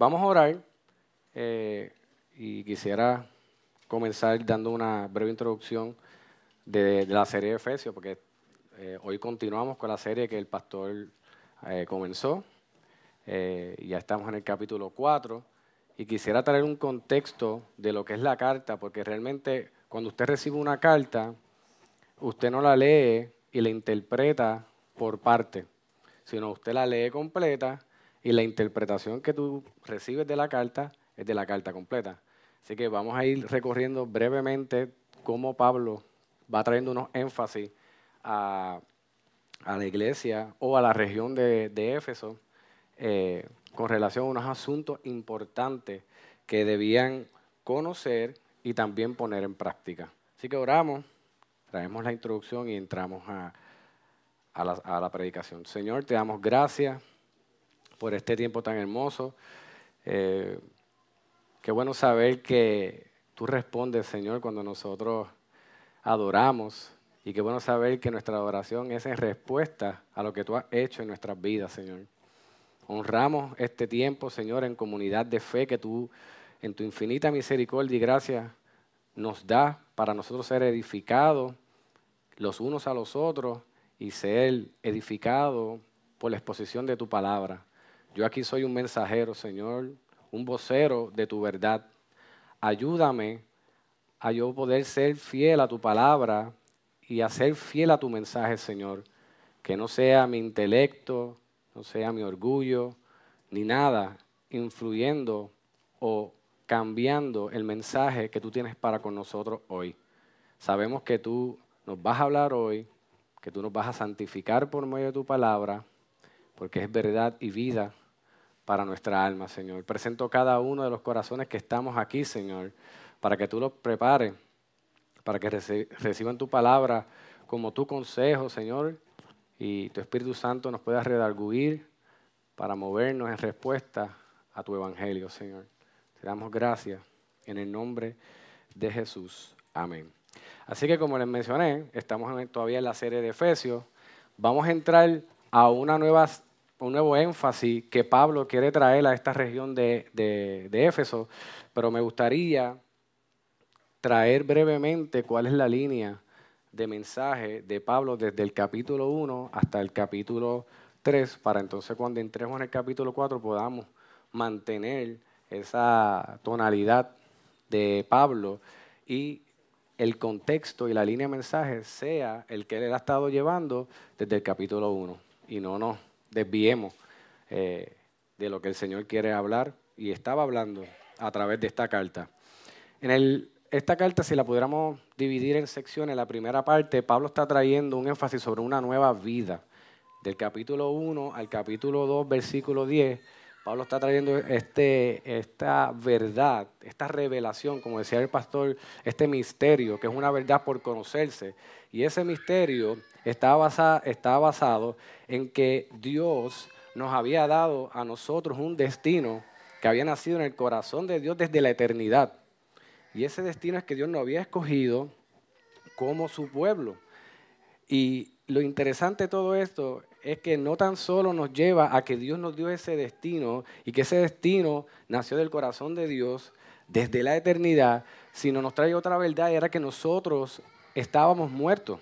vamos a orar eh, y quisiera comenzar dando una breve introducción de, la serie de Efesios, porque eh, hoy continuamos con la serie que el pastor eh, comenzó. ya estamos en el capítulo 4 y quisiera traer un contexto de lo que es la carta, porque realmente cuando usted recibe una carta, usted no la lee y la interpreta por parte, sino usted la lee completa y la interpretación que tú recibes de la carta es de la carta completa. Así que vamos a ir recorriendo brevemente cómo Pablo va trayendo unos énfasis a, la iglesia o a la región de, Éfeso eh, con relación a unos asuntos importantes que debían conocer y también poner en práctica. Así que oramos, traemos la introducción y entramos a, a la predicación. Señor, te damos gracias por este tiempo tan hermoso. Eh, qué bueno saber que tú respondes, Señor, cuando nosotros adoramos. Y qué bueno saber que nuestra adoración es en respuesta a lo que tú has hecho en nuestras vidas, Señor. Honramos este tiempo, Señor, en comunidad de fe que tú, en tu infinita misericordia y gracia, nos da para nosotros ser edificados los unos a los otros y ser edificados por la exposición de tu palabra. Yo aquí soy un mensajero, Señor, un vocero de tu verdad. Ayúdame a yo poder ser fiel a tu palabra y a ser fiel a tu mensaje, Señor. Que no sea mi intelecto, no sea mi orgullo, ni nada influyendo o cambiando el mensaje que tú tienes para con nosotros hoy. Sabemos que tú nos vas a hablar hoy, que tú nos vas a santificar por medio de tu palabra, porque es verdad y vida para nuestra alma, Señor. Presento cada uno de los corazones que estamos aquí, Señor, para que tú los prepares, para que reciban tu palabra como tu consejo, Señor, y tu Espíritu Santo nos pueda redarguir para movernos en respuesta a tu evangelio, Señor. Te damos gracias en el nombre de Jesús. Amén. Así que como les mencioné, estamos todavía en la serie de Efesios. Vamos a entrar a una nueva un nuevo énfasis que Pablo quiere traer a esta región de, de, Éfeso, pero me gustaría traer brevemente cuál es la línea de mensaje de Pablo desde el capítulo 1 hasta el capítulo 3, para entonces cuando entremos en el capítulo 4 podamos mantener esa tonalidad de Pablo y el contexto y la línea de mensaje sea el que él ha estado llevando desde el capítulo 1 y no no desviemos eh, de lo que el Señor quiere hablar y estaba hablando a través de esta carta. En esta carta, si la pudiéramos dividir en secciones, la primera parte, Pablo está trayendo un énfasis sobre una nueva vida. Del capítulo 1 al capítulo 2, versículo 10, Pablo está trayendo este, esta verdad, esta revelación, como decía el pastor, este misterio, que es una verdad por conocerse. Y ese misterio está está basado en que Dios nos había dado a nosotros un destino que había nacido en el corazón de Dios desde la eternidad. Y ese destino es que Dios nos había escogido como su pueblo. Y lo interesante de todo esto es que no tan solo nos lleva a que Dios nos dio ese destino y que ese destino nació del corazón de Dios desde la eternidad, sino nos trae otra verdad, era que nosotros estábamos muertos.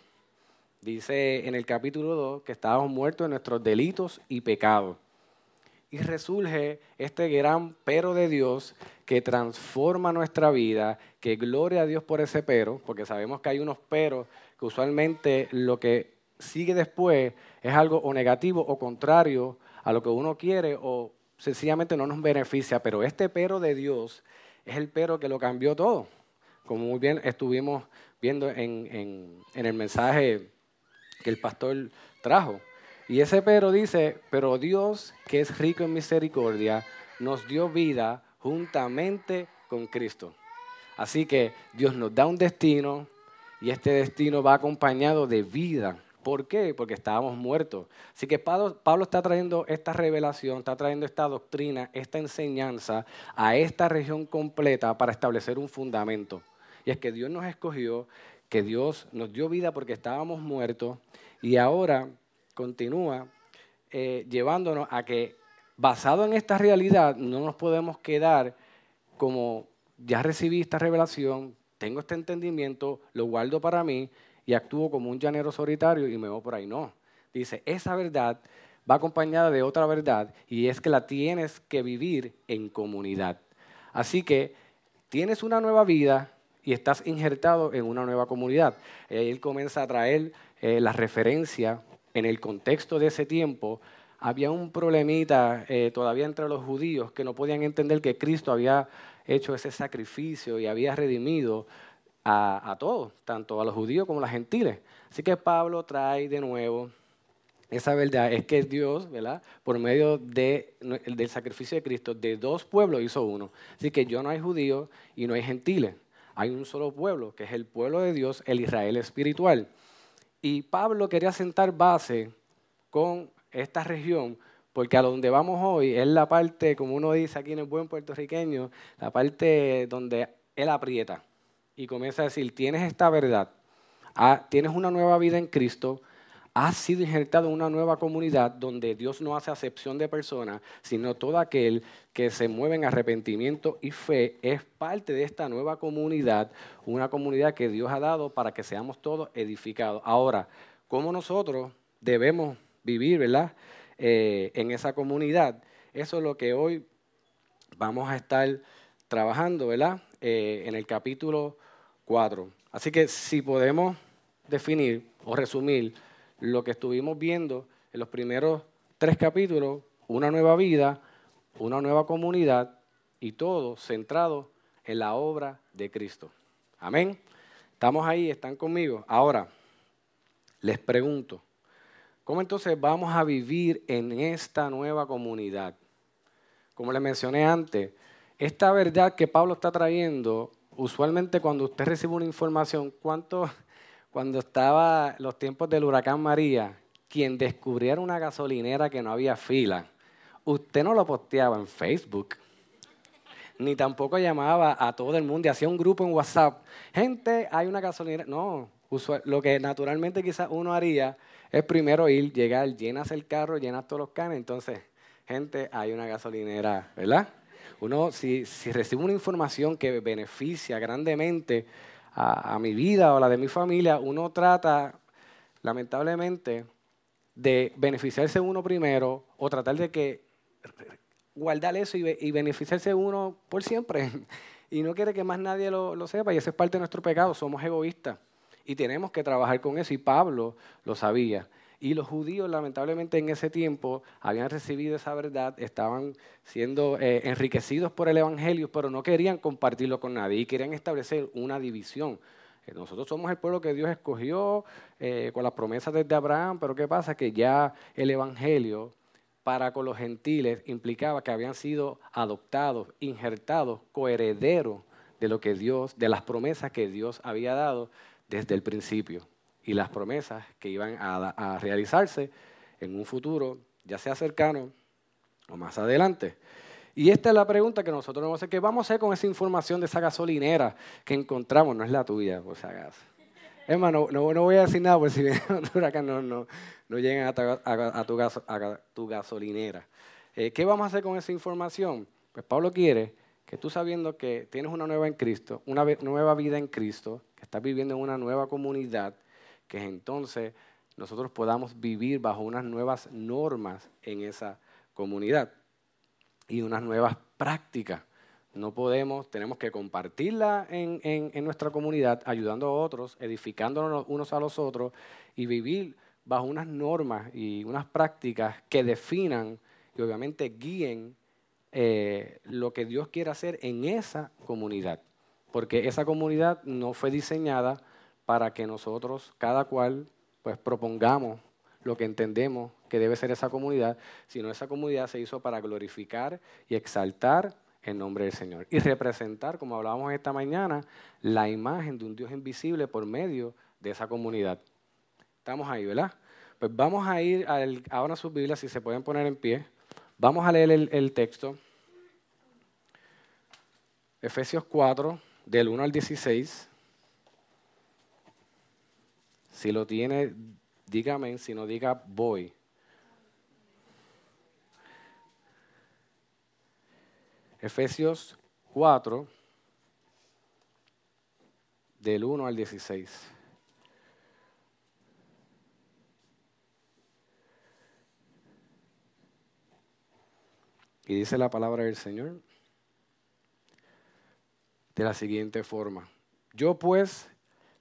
Dice en el capítulo 2 que estábamos muertos en nuestros delitos y pecados. Y resurge este gran pero de Dios que transforma nuestra vida, que gloria a Dios por ese pero, porque sabemos que hay unos peros que usualmente lo que sigue después es algo o negativo o contrario a lo que uno quiere o sencillamente no nos beneficia. Pero este pero de Dios es el pero que lo cambió todo, como muy bien estuvimos viendo en, en el mensaje que el pastor trajo. Y ese pero dice, pero Dios, que es rico en misericordia, nos dio vida juntamente con Cristo. Así que Dios nos da un destino y este destino va acompañado de vida. ¿Por qué? Porque estábamos muertos. Así que Pablo, está trayendo esta revelación, está trayendo esta doctrina, esta enseñanza a esta región completa para establecer un fundamento. Y es que Dios nos escogió que Dios nos dio vida porque estábamos muertos y ahora continúa eh, llevándonos a que basado en esta realidad, no nos podemos quedar como ya recibí esta revelación, tengo este entendimiento, lo guardo para mí y actúo como un llanero solitario y me voy por ahí. No. Dice, esa verdad va acompañada de otra verdad y es que la tienes que vivir en comunidad. Así que tienes una nueva vida y estás injertado en una nueva comunidad. Él comienza a traer eh, la referencia en el contexto de ese tiempo. Había un problemita eh, todavía entre los judíos que no podían entender que Cristo había hecho ese sacrificio y había redimido a, todos, tanto a los judíos como a los gentiles. Así que Pablo trae de nuevo esa verdad, es que Dios, ¿verdad? Por medio de, del sacrificio de Cristo, de dos pueblos hizo uno. Así que yo no hay judíos y no hay gentiles. Hay un solo pueblo, que es el pueblo de Dios, el Israel espiritual. Y Pablo quería sentar base con esta región porque a donde vamos hoy es la parte, como uno dice aquí en el buen puertorriqueño, la parte donde él aprieta y comienza a decir, tienes esta verdad, tienes una nueva vida en Cristo, has sido injertado en una nueva comunidad donde Dios no hace acepción de personas, sino todo aquel que se mueve en arrepentimiento y fe es parte de esta nueva comunidad, una comunidad que Dios ha dado para que seamos todos edificados. Ahora, ¿cómo nosotros debemos vivir, verdad? Eh, en esa comunidad. Eso es lo que hoy vamos a estar trabajando, ¿verdad? Eh, en el capítulo 4. Así que si podemos definir o resumir lo que estuvimos viendo en los primeros tres capítulos, una nueva vida, una nueva comunidad y todo centrado en la obra de Cristo. Amén. Estamos ahí, están conmigo. Ahora, les pregunto, ¿Cómo entonces vamos a vivir en esta nueva comunidad? Como les mencioné antes, esta verdad que Pablo está trayendo, usualmente cuando usted recibe una información, ¿cuánto, cuando estaba los tiempos del huracán María, quien descubriera una gasolinera que no había fila, usted no lo posteaba en Facebook, ni tampoco llamaba a todo el mundo y hacía un grupo en WhatsApp. Gente, hay una gasolinera. No, lo que naturalmente quizás uno haría es primero ir, llegar, llenas el carro, llenas todos los canes, entonces, gente, hay una gasolinera, ¿verdad? Uno, si, si recibe una información que beneficia grandemente a, mi vida o a la de mi familia, uno trata, lamentablemente, de beneficiarse uno primero o tratar de que guardar eso y, beneficiarse uno por siempre. Y no quiere que más nadie lo, lo sepa, y ese es parte de nuestro pecado, somos egoístas. Y tenemos que trabajar con eso. Y Pablo lo sabía. Y los judíos, lamentablemente, en ese tiempo habían recibido esa verdad, estaban siendo eh, enriquecidos por el Evangelio, pero no querían compartirlo con nadie y querían establecer una división. Eh, nosotros somos el pueblo que Dios escogió eh, con las promesas desde Abraham, pero ¿qué pasa? Que ya el Evangelio para con los gentiles implicaba que habían sido adoptados, injertados, coherederos de lo que Dios, de las promesas que Dios había dado desde el principio y las promesas que iban a, realizarse en un futuro, ya sea cercano o más adelante. Y esta es la pregunta que nosotros vamos a hacer. ¿Qué vamos a hacer con esa información de esa gasolinera que encontramos? No es la tuya, por si acaso. Hermano, no, no, voy a decir nada por si viene acá no, no, no lleguen a, tu, a tu, gasolinera. Eh, ¿Qué vamos a hacer con esa información? Pues Pablo quiere que tú sabiendo que tienes una nueva en Cristo, una nueva vida en Cristo, que estás viviendo en una nueva comunidad, que entonces nosotros podamos vivir bajo unas nuevas normas en esa comunidad y unas nuevas prácticas. No podemos, tenemos que compartirla en, en nuestra comunidad, ayudando a otros, edificándonos unos a los otros y vivir bajo unas normas y unas prácticas que definan y obviamente guíen eh, lo que Dios quiere hacer en esa comunidad. Porque esa comunidad no fue diseñada para que nosotros, cada cual, pues propongamos lo que entendemos que debe ser esa comunidad, sino esa comunidad se hizo para glorificar y exaltar el nombre del Señor y representar, como hablábamos esta mañana, la imagen de un Dios invisible por medio de esa comunidad. Estamos ahí, ¿verdad? Pues vamos a ir a sus Biblias, si se pueden poner en pie. Vamos a leer el, texto. Efesios 4, del 1 al 16. Si lo tiene, dígame, si no diga voy. Efesios 4, del 1 al 16. Y dice la palabra del Señor de la siguiente forma. Yo pues,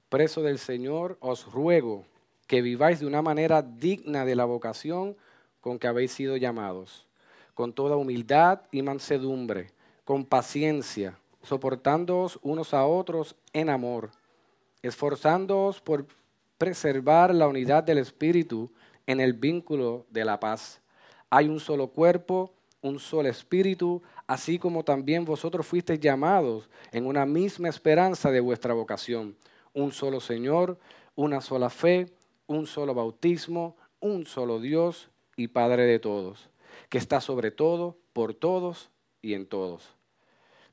preso del Señor, os ruego que viváis de una manera digna de la vocación con que habéis sido llamados, con toda humildad y mansedumbre, con paciencia, soportándoos unos a otros en amor, esforzándoos por preservar la unidad del Espíritu en el vínculo de la paz. Hay un solo cuerpo, un solo espíritu, así como también vosotros fuisteis llamados en una misma esperanza de vuestra vocación. Un solo Señor, una sola fe, un solo bautismo, un solo Dios y Padre de todos, que está sobre todo, por todos y en todos.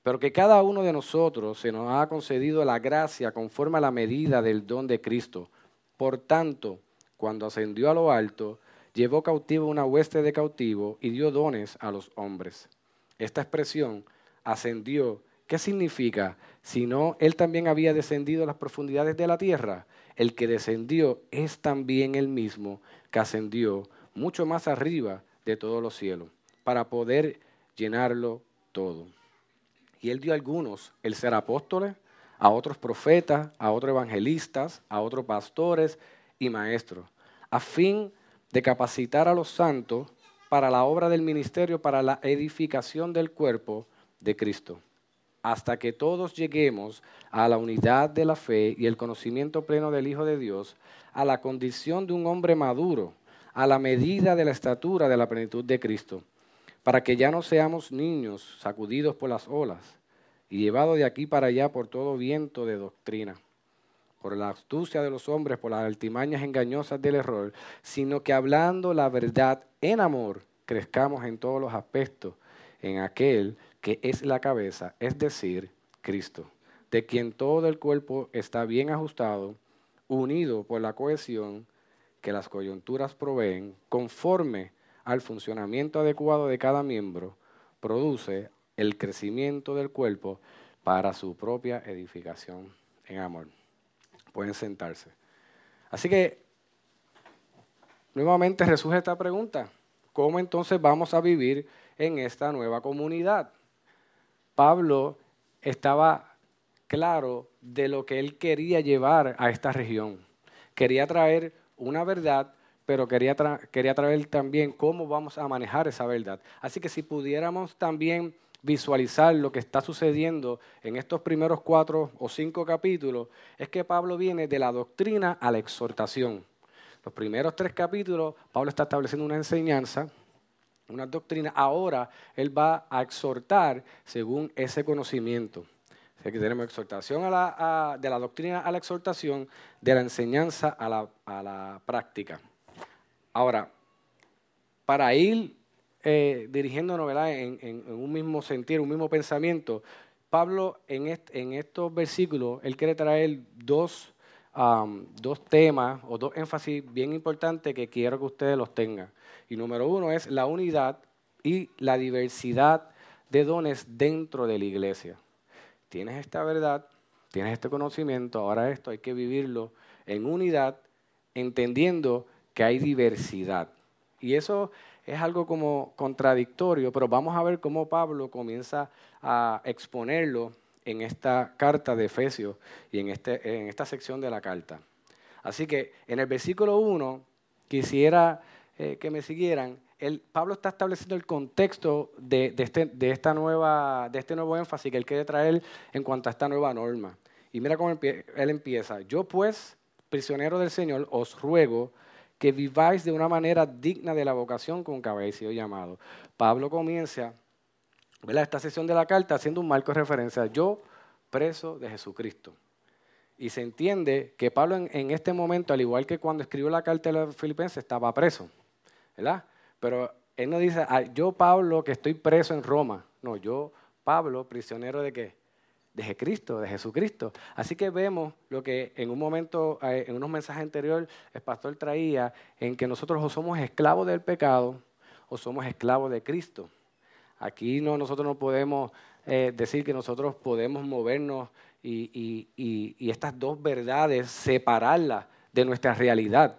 Pero que cada uno de nosotros se nos ha concedido la gracia conforme a la medida del don de Cristo. Por tanto, cuando ascendió a lo alto, llevó cautivo una hueste de cautivo y dio dones a los hombres. Esta expresión, ascendió, ¿qué significa? Si no, él también había descendido a las profundidades de la tierra. El que descendió es también el mismo que ascendió mucho más arriba de todos los cielos, para poder llenarlo todo. Y él dio a algunos el ser apóstoles, a otros profetas, a otros evangelistas, a otros pastores y maestros, a fin de capacitar a los santos para la obra del ministerio, para la edificación del cuerpo de Cristo, hasta que todos lleguemos a la unidad de la fe y el conocimiento pleno del Hijo de Dios, a la condición de un hombre maduro, a la medida de la estatura de la plenitud de Cristo, para que ya no seamos niños sacudidos por las olas y llevados de aquí para allá por todo viento de doctrina por la astucia de los hombres, por las altimañas engañosas del error, sino que hablando la verdad en amor, crezcamos en todos los aspectos en aquel que es la cabeza, es decir, Cristo, de quien todo el cuerpo está bien ajustado, unido por la cohesión que las coyunturas proveen, conforme al funcionamiento adecuado de cada miembro, produce el crecimiento del cuerpo para su propia edificación en amor. Pueden sentarse. Así que, nuevamente resurge esta pregunta. ¿Cómo entonces vamos a vivir en esta nueva comunidad? Pablo estaba claro de lo que él quería llevar a esta región. Quería traer una verdad, pero quería, quería traer también cómo vamos a manejar esa verdad. Así que si pudiéramos también visualizar lo que está sucediendo en estos primeros cuatro o cinco capítulos es que Pablo viene de la doctrina a la exhortación. Los primeros tres capítulos, Pablo está estableciendo una enseñanza, una doctrina. Ahora él va a exhortar según ese conocimiento. Aquí tenemos exhortación a la, de la doctrina a la exhortación, de la enseñanza a la, a la práctica. Ahora, para ir eh, dirigiéndonos En, un mismo sentir, un mismo pensamiento, Pablo en, estos versículos, él quiere traer dos, dos temas o dos énfasis bien importantes que quiero que ustedes los tengan. Y número uno es la unidad y la diversidad de dones dentro de la iglesia. Tienes esta verdad, tienes este conocimiento, ahora esto hay que vivirlo en unidad, entendiendo que hay diversidad. Y eso es algo como contradictorio, pero vamos a ver cómo Pablo comienza a exponerlo en esta carta de Efesios y en, este, en esta sección de la carta. Así que en el versículo 1 quisiera eh, que me siguieran. El, Pablo está estableciendo el contexto de, de, este, de, esta nueva, de este nuevo énfasis que él quiere traer en cuanto a esta nueva norma. Y mira cómo él empieza. Yo pues, prisionero del Señor, os ruego que viváis de una manera digna de la vocación con que habéis sido llamado. Pablo comienza esta sesión de la carta haciendo un marco de referencia. Yo, preso de Jesucristo. Y se entiende que Pablo en, este momento, al igual que cuando escribió la carta de los filipenses, estaba preso. ¿verdad? Pero él no dice, ah, yo Pablo que estoy preso en Roma. No, yo Pablo, prisionero de qué? De Cristo, de Jesucristo. Así que vemos lo que en un momento, eh, en unos mensajes anteriores, el pastor traía, en que nosotros o somos esclavos del pecado o somos esclavos de Cristo. Aquí no, nosotros no podemos eh, decir que nosotros podemos movernos y, y estas dos verdades separarlas de nuestra realidad.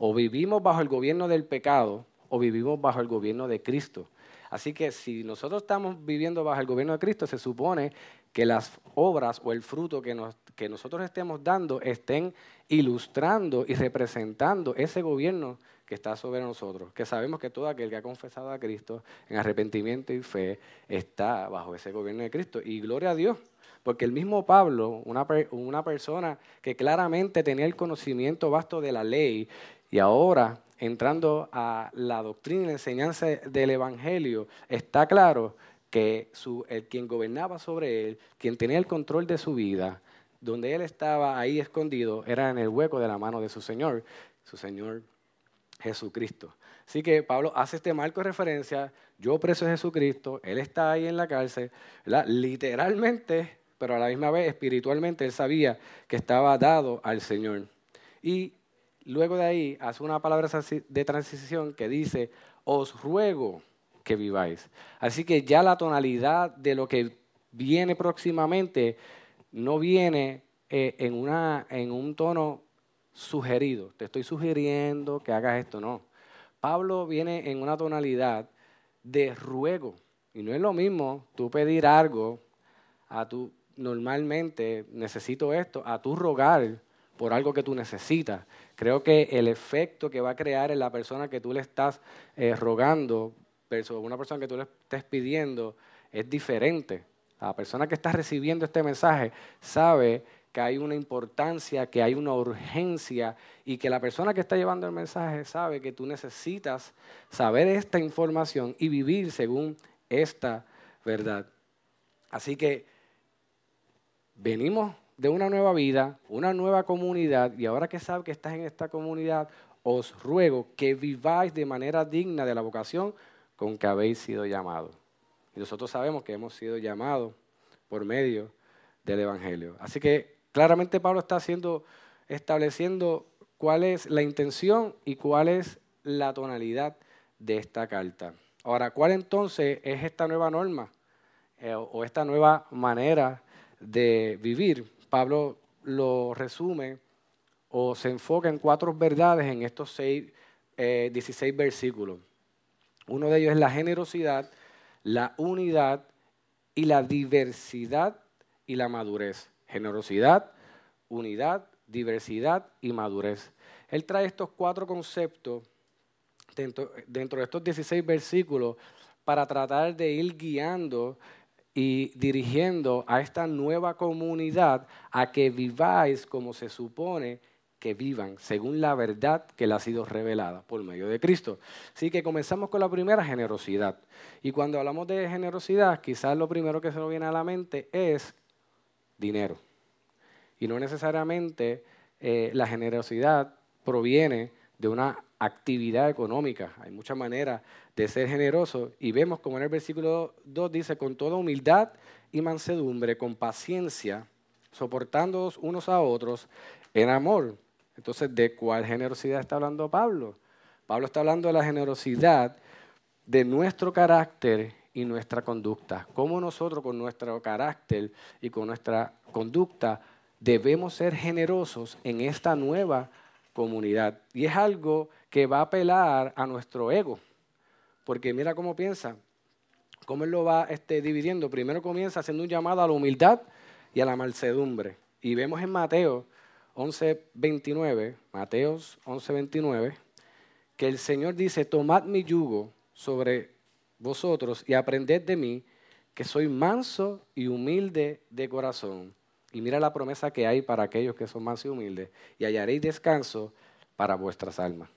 O vivimos bajo el gobierno del pecado o vivimos bajo el gobierno de Cristo. Así que si nosotros estamos viviendo bajo el gobierno de Cristo, se supone que las obras o el fruto que, que nosotros estemos dando estén ilustrando y representando ese gobierno que está sobre nosotros, que sabemos que todo aquel que ha confesado a Cristo en arrepentimiento y fe está bajo ese gobierno de Cristo. Y gloria a Dios, porque el mismo Pablo, una, una persona que claramente tenía el conocimiento vasto de la ley y ahora entrando a la doctrina y la enseñanza del Evangelio, está claro que el, quien gobernaba sobre él, quien tenía el control de su vida, donde él estaba ahí escondido, era en el hueco de la mano de su Señor, su Señor Jesucristo. Así que Pablo hace este marco de referencia, yo preso de Jesucristo, él está ahí en la cárcel, literalmente, pero a la misma vez espiritualmente, él sabía que estaba dado al Señor. Y luego de ahí hace una palabra de transición que dice, os ruego que viváis. Así que ya la tonalidad de lo que viene próximamente no viene eh, en, una, en un tono sugerido. Te estoy sugiriendo que hagas esto, no. Pablo viene en una tonalidad de ruego. Y no es lo mismo tú pedir algo a tu, normalmente necesito esto, a tu rogar por algo que tú necesitas. Creo que el efecto que va a crear en la persona que tú le estás eh, rogando una persona que tú le estés pidiendo es diferente. La persona que está recibiendo este mensaje sabe que hay una importancia, que hay una urgencia y que la persona que está llevando el mensaje sabe que tú necesitas saber esta información y vivir según esta verdad. Así que venimos de una nueva vida, una nueva comunidad y ahora que sabes que estás en esta comunidad, os ruego que viváis de manera digna de la vocación con que habéis sido llamados. Y nosotros sabemos que hemos sido llamados por medio del Evangelio. Así que claramente Pablo está haciendo, estableciendo cuál es la intención y cuál es la tonalidad de esta carta. Ahora, ¿cuál entonces es esta nueva norma eh, o esta nueva manera de vivir? Pablo lo resume o se enfoca en cuatro verdades en estos seis, 16 eh, versículos. Uno de ellos es la generosidad, la unidad y la diversidad y la madurez. Generosidad, unidad, diversidad y madurez. Él trae estos cuatro conceptos dentro, de estos 16 versículos para tratar de ir guiando y dirigiendo a esta nueva comunidad a que viváis como se supone que vivan según la verdad que le ha sido revelada por medio de Cristo. Así que comenzamos con la primera, generosidad. Y cuando hablamos de generosidad, quizás lo primero que se nos viene a la mente es dinero. Y no necesariamente eh, la generosidad proviene de una actividad económica. Hay muchas maneras de ser generoso y vemos como en el versículo 2 dice, con toda humildad y mansedumbre, con paciencia, soportándoos unos a otros en amor, entonces, ¿de cuál generosidad está hablando Pablo? Pablo está hablando de la generosidad de nuestro carácter y nuestra conducta. Cómo nosotros con nuestro carácter y con nuestra conducta debemos ser generosos en esta nueva comunidad. Y es algo que va a apelar a nuestro ego. Porque mira cómo piensa, cómo él lo va este, dividiendo. Primero comienza haciendo un llamado a la humildad y a la mansedumbre. Y vemos en Mateo 11:29, Mateos 11:29, que el Señor dice, tomad mi yugo sobre vosotros y aprended de mí, que soy manso y humilde de corazón. Y mira la promesa que hay para aquellos que son mansos y humildes, y hallaréis descanso para vuestras almas.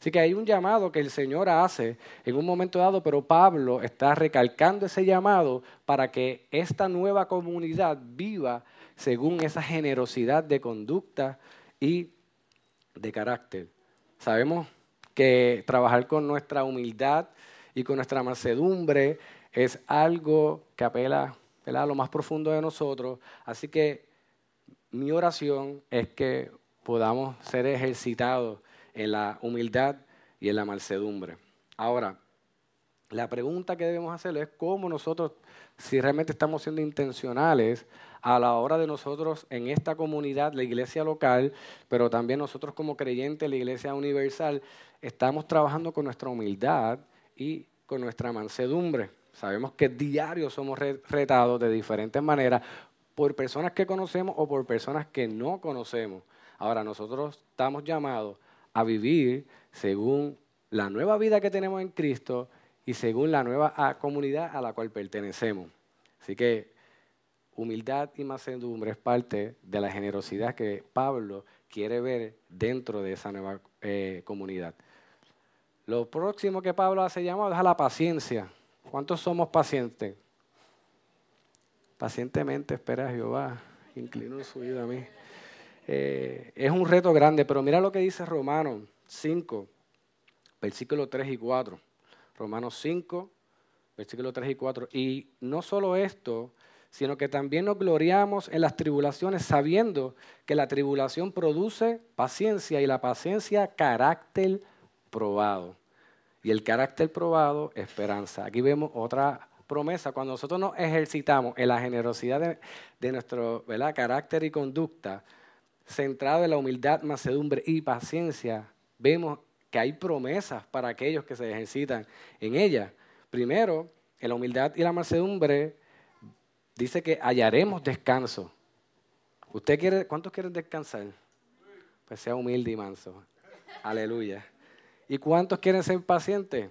Así que hay un llamado que el Señor hace en un momento dado, pero Pablo está recalcando ese llamado para que esta nueva comunidad viva según esa generosidad de conducta y de carácter. Sabemos que trabajar con nuestra humildad y con nuestra mansedumbre es algo que apela a lo más profundo de nosotros. Así que mi oración es que podamos ser ejercitados en la humildad y en la mansedumbre. Ahora, La pregunta que debemos hacer es cómo nosotros, si realmente estamos siendo intencionales a la hora de nosotros en esta comunidad, la iglesia local, pero también nosotros como creyentes, la iglesia universal, estamos trabajando con nuestra humildad y con nuestra mansedumbre. Sabemos que diario somos retados de diferentes maneras por personas que conocemos o por personas que no conocemos. Ahora, nosotros estamos llamados a vivir según la nueva vida que tenemos en Cristo y según la nueva ah, comunidad a la cual pertenecemos. Así que humildad y mansedumbre es parte de la generosidad que Pablo quiere ver dentro de esa nueva eh, comunidad. Lo próximo que Pablo hace llamado es a la paciencia. ¿Cuántos somos pacientes? Pacientemente espera a Jehová, inclino su vida a mí. Eh, es un reto grande, pero mira lo que dice Romanos 5, versículos 3 y 4. Romanos 5, versículos 3 y 4. Y no solo esto, sino que también nos gloriamos en las tribulaciones, sabiendo que la tribulación produce paciencia y la paciencia carácter probado. Y el carácter probado, esperanza. Aquí vemos otra promesa. Cuando nosotros nos ejercitamos en la generosidad de, nuestro carácter y conducta, centrado en la humildad, macedumbre y paciencia, vemos que hay promesas para aquellos que se ejercitan en ella. Primero, en la humildad y la mansedumbre dice que hallaremos descanso. ¿Usted quiere, cuántos quieren descansar? Pues sea humilde y manso. Aleluya. ¿Y cuántos quieren ser pacientes?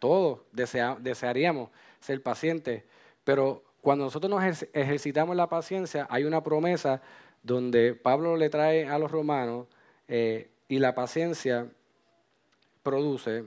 Todos desearíamos ser pacientes, pero cuando nosotros nos ejercitamos la paciencia, hay una promesa donde Pablo le trae a los romanos eh, y la paciencia produce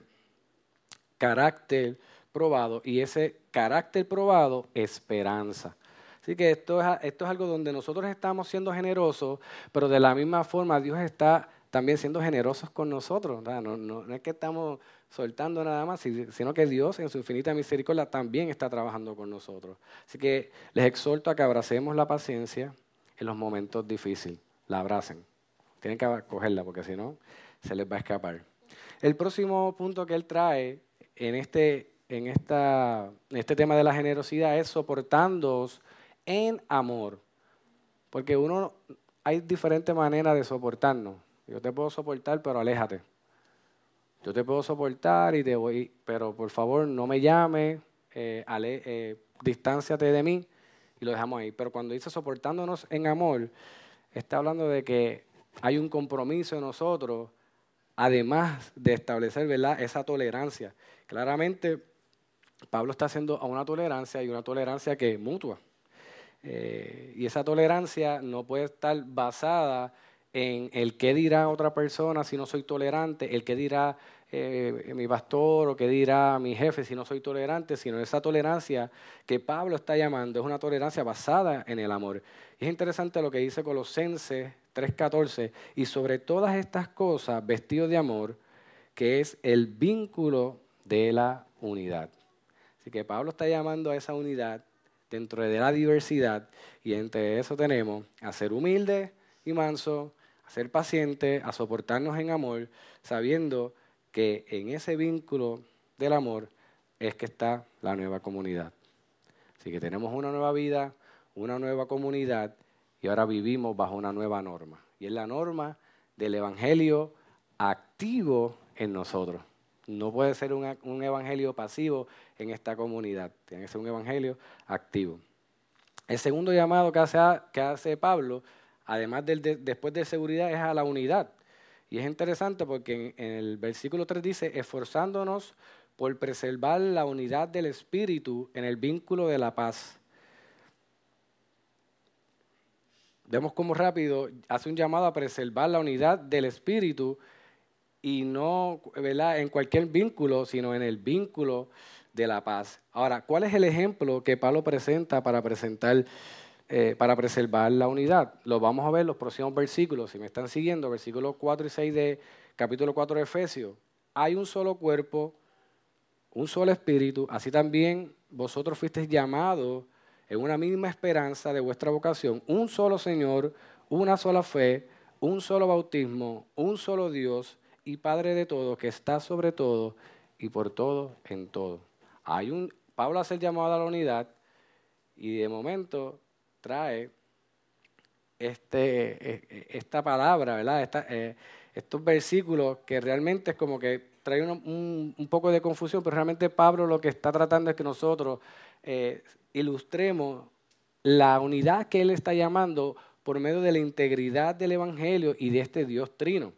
carácter probado y ese carácter probado, esperanza. Así que esto es, esto es algo donde nosotros estamos siendo generosos, pero de la misma forma Dios está también siendo generosos con nosotros. No, no, no, es que estamos soltando nada más, sino que Dios en su infinita misericordia también está trabajando con nosotros. Así que les exhorto a que abracemos la paciencia en los momentos difíciles. La abracen. Tienen que cogerla porque si no, se les va a escapar. El próximo punto que él trae en este, en esta, este tema de la generosidad es soportándoos en amor. Porque uno, hay diferentes maneras de soportarnos. Yo te puedo soportar, pero aléjate. Yo te puedo soportar y te voy, pero por favor no me llames, eh, eh, distánciate de mí y lo dejamos ahí. Pero cuando dice soportándonos en amor, está hablando de que hay un compromiso en nosotros además de establecer ¿verdad? esa tolerancia. Claramente, Pablo está haciendo a una tolerancia y una tolerancia que es mutua. Eh, y esa tolerancia no puede estar basada en el qué dirá otra persona si no soy tolerante, el qué dirá eh, mi pastor o qué dirá mi jefe si no soy tolerante, sino esa tolerancia que Pablo está llamando es una tolerancia basada en el amor. es interesante lo que dice Colosenses 3.14, y sobre todas estas cosas vestido de amor, que es el vínculo de la unidad. Así que Pablo está llamando a esa unidad dentro de la diversidad y entre eso tenemos a ser humilde y manso, a ser paciente, a soportarnos en amor, sabiendo que en ese vínculo del amor es que está la nueva comunidad. Así que tenemos una nueva vida, una nueva comunidad y ahora vivimos bajo una nueva norma. Y es la norma del Evangelio activo en nosotros. No puede ser un, evangelio pasivo en esta comunidad, tiene que ser un evangelio activo. El segundo llamado que hace, que hace Pablo, además del después de seguridad, es a la unidad. Y es interesante porque en, en el versículo 3 dice, esforzándonos por preservar la unidad del Espíritu en el vínculo de la paz. Vemos cómo rápido hace un llamado a preservar la unidad del espíritu y no en cualquier vínculo, sino en el vínculo de la paz. Ahora, ¿cuál es el ejemplo que Pablo presenta para presentar, eh, para preservar la unidad? Lo vamos a ver en los próximos versículos. Si me están siguiendo, versículos 4 y 6 de capítulo 4 de Efesios. Hay un solo cuerpo, un solo espíritu, así también vosotros fuisteis llamados en una misma esperanza de vuestra vocación, un solo Señor, una sola fe, un solo bautismo, un solo Dios y Padre de todo, que está sobre todo y por todo en todo. Hay un, Pablo hace el llamado a la unidad y de momento trae este, e, e, esta palabra, ¿verdad? Eh, estos versículos que realmente es como que trae un, poco de confusión, pero realmente Pablo lo que está tratando es que nosotros eh, ilustremos la unidad que él está llamando por medio de la integridad del Evangelio y de este Dios trino,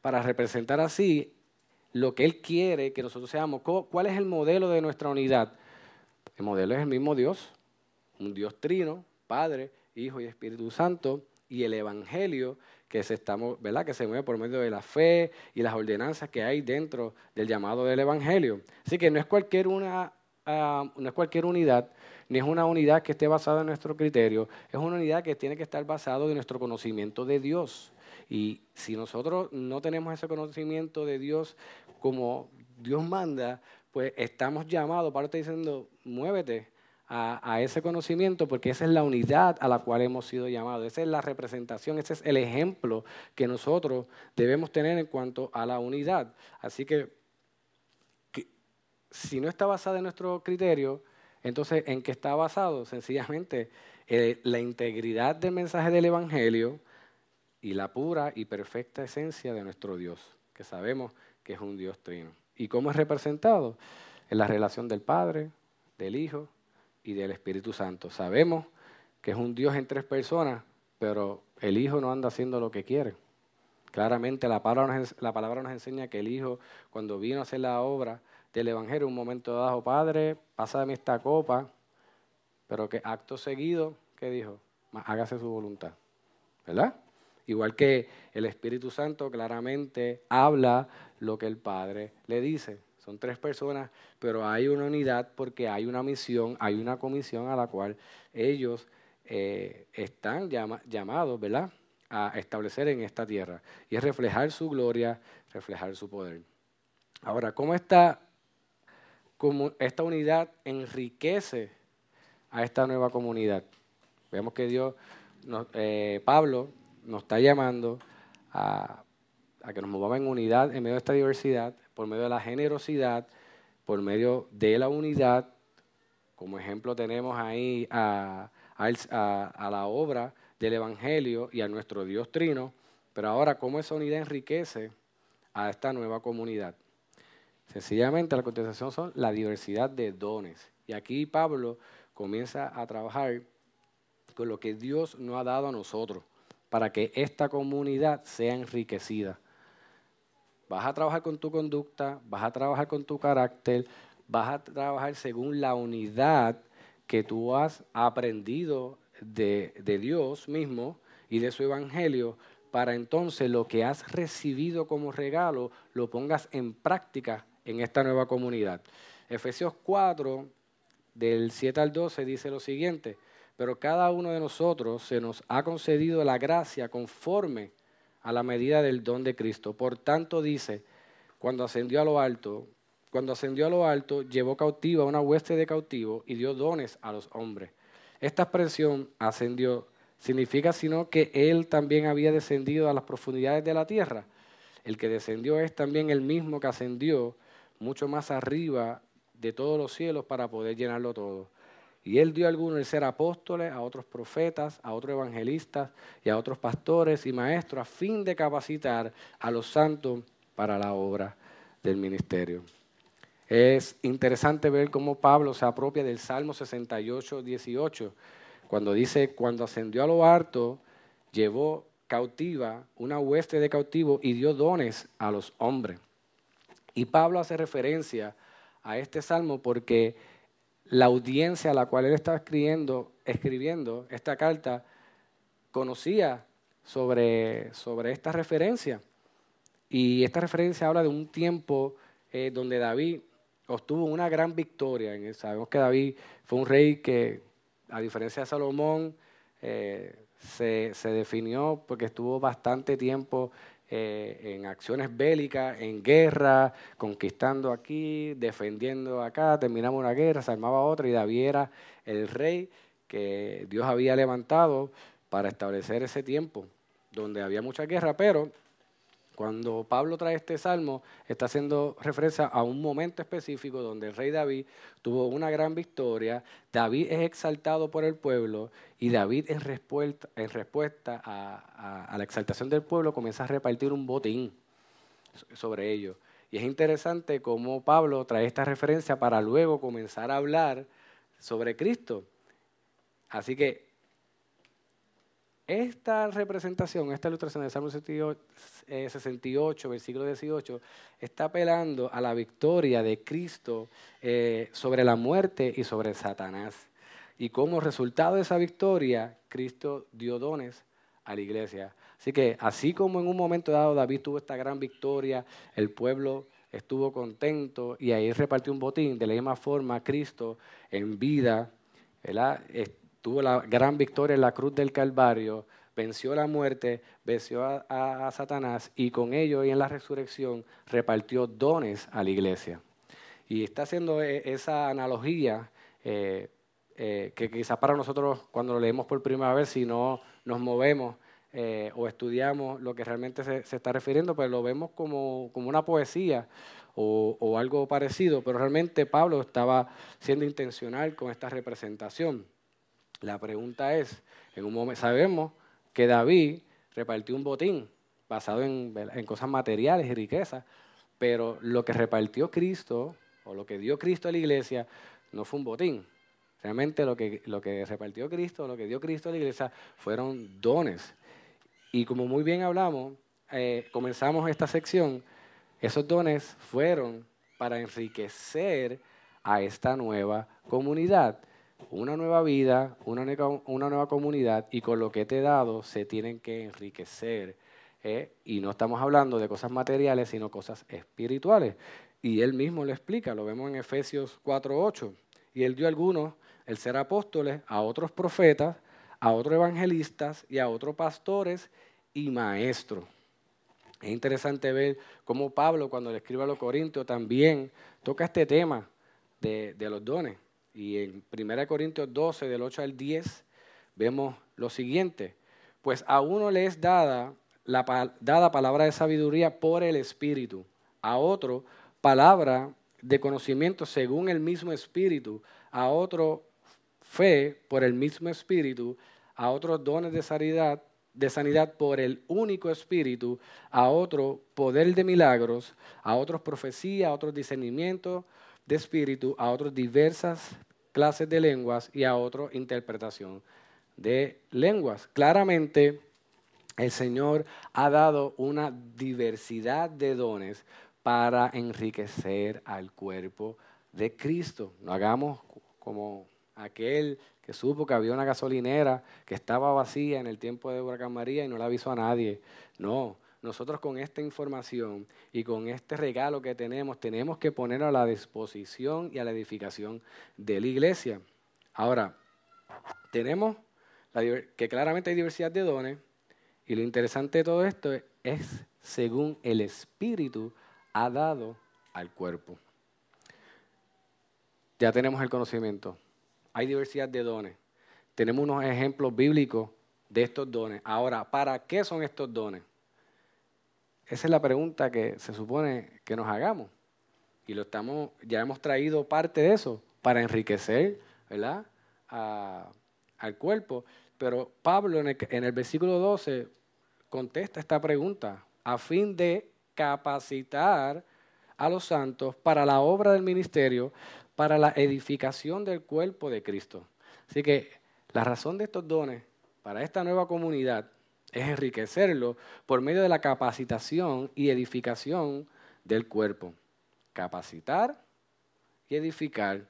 para representar así lo que él quiere que nosotros seamos. ¿Cuál es el modelo de nuestra unidad? El modelo es el mismo Dios, un Dios trino, Padre, Hijo y Espíritu Santo, y el Evangelio que se, estamos, ¿verdad? que se mueve por medio de la fe y las ordenanzas que hay dentro del llamado del Evangelio. Así que no es cualquier, una, ah, no es cualquier unidad, ni es una unidad que esté basada en nuestro criterio, es una unidad que tiene que estar basada en nuestro conocimiento de Dios. Y si nosotros no tenemos ese conocimiento de Dios como Dios manda, pues estamos llamados, Pablo está diciendo, muévete a, ese conocimiento porque esa es la unidad a la cual hemos sido llamados, esa es la representación, ese es el ejemplo que nosotros debemos tener en cuanto a la unidad. Así que, si no está basada en nuestro criterio, entonces ¿en qué está basado? Sencillamente eh, la integridad del mensaje del Evangelio y la pura y perfecta esencia de nuestro Dios, que sabemos que es un Dios trino. ¿Y cómo es representado? En la relación del Padre, del Hijo y del Espíritu Santo. Sabemos que es un Dios en tres personas, pero el Hijo no anda haciendo lo que quiere. Claramente la palabra, nos, la palabra nos enseña que el Hijo, cuando vino a hacer la obra del Evangelio, un momento dado, Padre, pásame esta copa, pero que acto seguido, ¿qué dijo? Hágase su voluntad. ¿Verdad? Igual que el Espíritu Santo claramente habla lo que el Padre le dice. Son tres personas, pero hay una unidad porque hay una misión, hay una comisión a la cual ellos eh, están llamados, ¿verdad? A establecer en esta tierra. Y es reflejar su gloria, reflejar su poder. Ahora, ¿cómo esta, unidad enriquece a esta nueva comunidad? Vemos que Dios, eh, Pablo nos está llamando a, que nos movamos en unidad en medio de esta diversidad, por medio de la generosidad, por medio de la unidad. Como ejemplo tenemos ahí a, la obra del Evangelio y a nuestro Dios Trino, pero ahora cómo esa unidad enriquece a esta nueva comunidad. Sencillamente la contestación son la diversidad de dones. Y aquí Pablo comienza a trabajar con lo que Dios nos ha dado a nosotros para que esta comunidad sea enriquecida. Vas a trabajar con tu conducta, vas a trabajar con tu carácter, vas a trabajar según la unidad que tú has aprendido de, Dios mismo y de su evangelio, para entonces lo que has recibido como regalo lo pongas en práctica en esta nueva comunidad. Efesios 4, del 7 al 12, dice lo siguiente, pero cada uno de nosotros se nos ha concedido la gracia conforme a la medida del don de Cristo. Por tanto dice, cuando ascendió a lo alto, cuando ascendió a lo alto, llevó cautiva una hueste de cautivos y dio dones a los hombres. Esta expresión ascendió significa sino que él también había descendido a las profundidades de la tierra. El que descendió es también el mismo que ascendió mucho más arriba de todos los cielos para poder llenarlo todo. Y él dio a algunos el ser apóstoles, a otros profetas, a otros evangelistas y a otros pastores y maestros a fin de capacitar a los santos para la obra del ministerio. Es interesante ver cómo Pablo se apropia del Salmo 68, 18, cuando dice, cuando ascendió a lo harto, llevó cautiva una hueste de cautivos y dio dones a los hombres. Y Pablo hace referencia a este salmo porque la audiencia a la cual él estaba escribiendo, escribiendo esta carta conocía sobre, sobre esta referencia. Y esta referencia habla de un tiempo eh, donde David obtuvo una gran victoria. Sabemos que David fue un rey que, a diferencia de Salomón, eh, se, se, definió porque estuvo bastante tiempo eh, en acciones bélicas, en guerra, conquistando aquí, defendiendo acá, terminamos una guerra, se armaba otra y David era el rey que Dios había levantado para establecer ese tiempo donde había mucha guerra, pero Cuando Pablo trae este salmo, está haciendo referencia a un momento específico donde el rey David tuvo una gran victoria, David es exaltado por el pueblo y David en respuesta, respuesta a, la exaltación del pueblo comienza a repartir un botín sobre ello. Y es interesante cómo Pablo trae esta referencia para luego comenzar a hablar sobre Cristo. Así que esta representación, esta ilustración del Salmo 68, eh, versículo 18, está apelando a la victoria de Cristo eh, sobre la muerte y sobre Satanás. Y como resultado de esa victoria, Cristo dio dones a la iglesia. Así que así como en un momento dado David tuvo esta gran victoria, el pueblo estuvo contento y ahí repartió un botín, de la misma forma Cristo en vida, ¿verdad? Tuvo la gran victoria en la cruz del Calvario, venció la muerte, venció a, Satanás y con ello y en la resurrección repartió dones a la iglesia. Y está haciendo e, esa analogía eh, eh, que quizás para nosotros cuando lo leemos por primera vez, si no nos movemos eh, o estudiamos lo que realmente se, está refiriendo, pues lo vemos como, una poesía o algo parecido, pero realmente Pablo estaba siendo intencional con esta representación. La pregunta es, en un momento sabemos que David repartió un botín basado en, cosas materiales y riquezas, pero lo que repartió Cristo o lo que dio Cristo a la iglesia no fue un botín. Realmente lo que, repartió Cristo, lo que dio Cristo a la iglesia fueron dones. Y como muy bien hablamos, eh, comenzamos esta sección, esos dones fueron para enriquecer a esta nueva comunidad una nueva vida, una, nueva comunidad y con lo que te he dado se tienen que enriquecer. ¿eh? Y no estamos hablando de cosas materiales, sino cosas espirituales. Y él mismo lo explica, lo vemos en Efesios 4.8. Y él dio a algunos el ser apóstoles, a otros profetas, a otros evangelistas y a otros pastores y maestros. Es interesante ver cómo Pablo, cuando le escribe a los Corintios, también toca este tema de los dones. Y en 1 Corintios 12, del 8 al 10, vemos lo siguiente. Pues a uno le es dada la dada palabra de sabiduría por el Espíritu, a otro palabra de conocimiento según el mismo Espíritu, a otro fe por el mismo Espíritu, a otros dones de sanidad, de sanidad por el único Espíritu, a otro poder de milagros, a otros profecía, a otros discernimiento, de espíritu, a otros diversas clases de lenguas y a otros interpretación de lenguas. Claramente, el Señor ha dado una diversidad de dones para enriquecer al cuerpo de Cristo. No hagamos como aquel que supo que había una gasolinera que estaba vacía en el tiempo de Huracán María y no la avisó a nadie. No, nosotros con esta información y con este regalo que tenemos, tenemos que poner a la disposición y a la edificación de la iglesia. Ahora, tenemos que claramente hay diversidad de dones y lo interesante de todo esto es, según el Espíritu ha dado al cuerpo. Ya tenemos el conocimiento. Hay diversidad de dones. Tenemos unos ejemplos bíblicos de estos dones. Ahora, ¿para qué son estos dones? Esa es la pregunta que se supone que nos hagamos. Y lo estamos, ya hemos traído parte de eso para enriquecer ¿verdad? al cuerpo. Pero Pablo en el, en el versículo 12 contesta esta pregunta a fin de capacitar a los santos para la obra del ministerio, para la edificación del cuerpo de Cristo. Así que la razón de estos dones para esta nueva comunidad es enriquecerlo por medio de la capacitación y edificación del cuerpo. Capacitar y edificar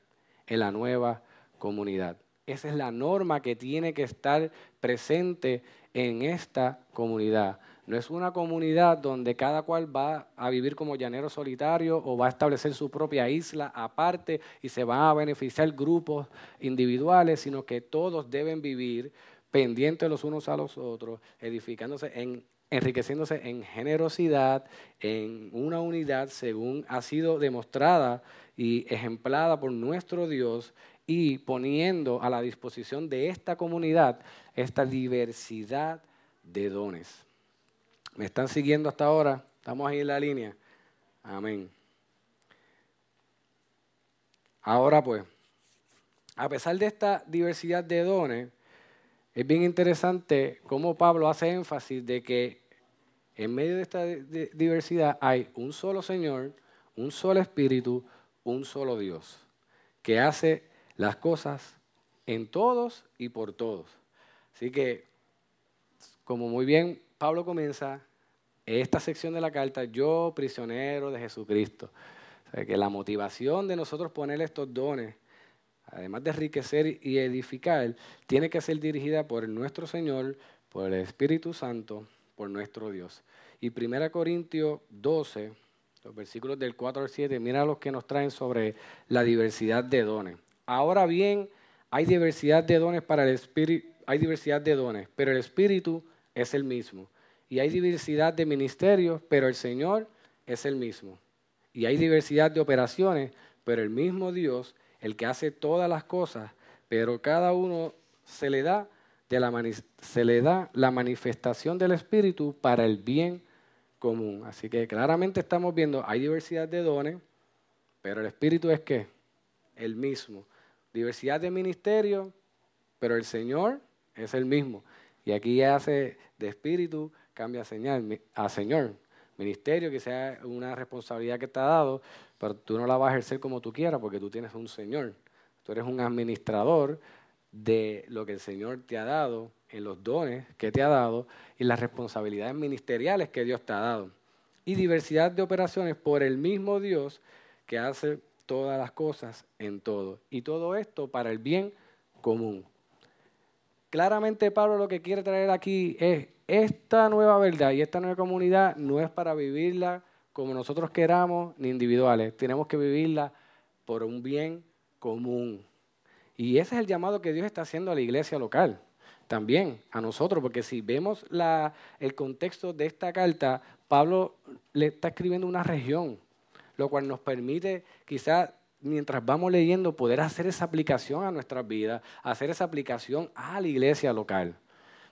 en la nueva comunidad. Esa es la norma que tiene que estar presente en esta comunidad. No es una comunidad donde cada cual va a vivir como llanero solitario o va a establecer su propia isla aparte y se van a beneficiar grupos individuales, sino que todos deben vivir pendientes los unos a los otros, edificándose en enriqueciéndose en generosidad, en una unidad según ha sido demostrada y ejemplada por nuestro Dios y poniendo a la disposición de esta comunidad esta diversidad de dones. ¿Me están siguiendo hasta ahora? ¿Estamos ahí en la línea? Amén. Ahora pues, a pesar de esta diversidad de dones, es bien interesante cómo Pablo hace énfasis de que en medio de esta diversidad hay un solo Señor, un solo Espíritu, un solo Dios, que hace las cosas en todos y por todos. Así que, como muy bien Pablo comienza esta sección de la carta, yo prisionero de Jesucristo. que la motivación de nosotros poner estos dones, además de enriquecer y edificar, tiene que ser dirigida por nuestro Señor, por el Espíritu Santo, por nuestro Dios. Y 1 Corintios 12, los versículos del 4 al 7, mira los que nos traen sobre la diversidad de dones. Ahora bien, hay diversidad de dones para el Espíritu, hay diversidad de dones, pero el Espíritu es el mismo. Y hay diversidad de ministerios, pero el Señor es el mismo. Y hay diversidad de operaciones, pero el mismo Dios, el que hace todas las cosas, pero cada uno se le da, de la, se le da la manifestación del Espíritu para el bien común. Así que claramente estamos viendo, hay diversidad de dones, pero el Espíritu es que el mismo. Diversidad de ministerios, pero el Señor es el mismo. Y aquí hace de espíritu, cambia señal, a Señor. Ministerio, que sea una responsabilidad que te ha dado, pero tú no la vas a ejercer como tú quieras porque tú tienes un Señor. Tú eres un administrador de lo que el Señor te ha dado, en los dones que te ha dado y las responsabilidades ministeriales que Dios te ha dado. Y diversidad de operaciones por el mismo Dios que hace todas las cosas en todo. Y todo esto para el bien común. Claramente Pablo lo que quiere traer aquí es esta nueva verdad y esta nueva comunidad no es para vivirla como nosotros queramos ni individuales. Tenemos que vivirla por un bien común. Y ese es el llamado que Dios está haciendo a la iglesia local, también a nosotros, porque si vemos el contexto de esta carta, Pablo le está escribiendo una región, lo cual nos permite quizás mientras vamos leyendo poder hacer esa aplicación a nuestras vidas, hacer esa aplicación a la iglesia local.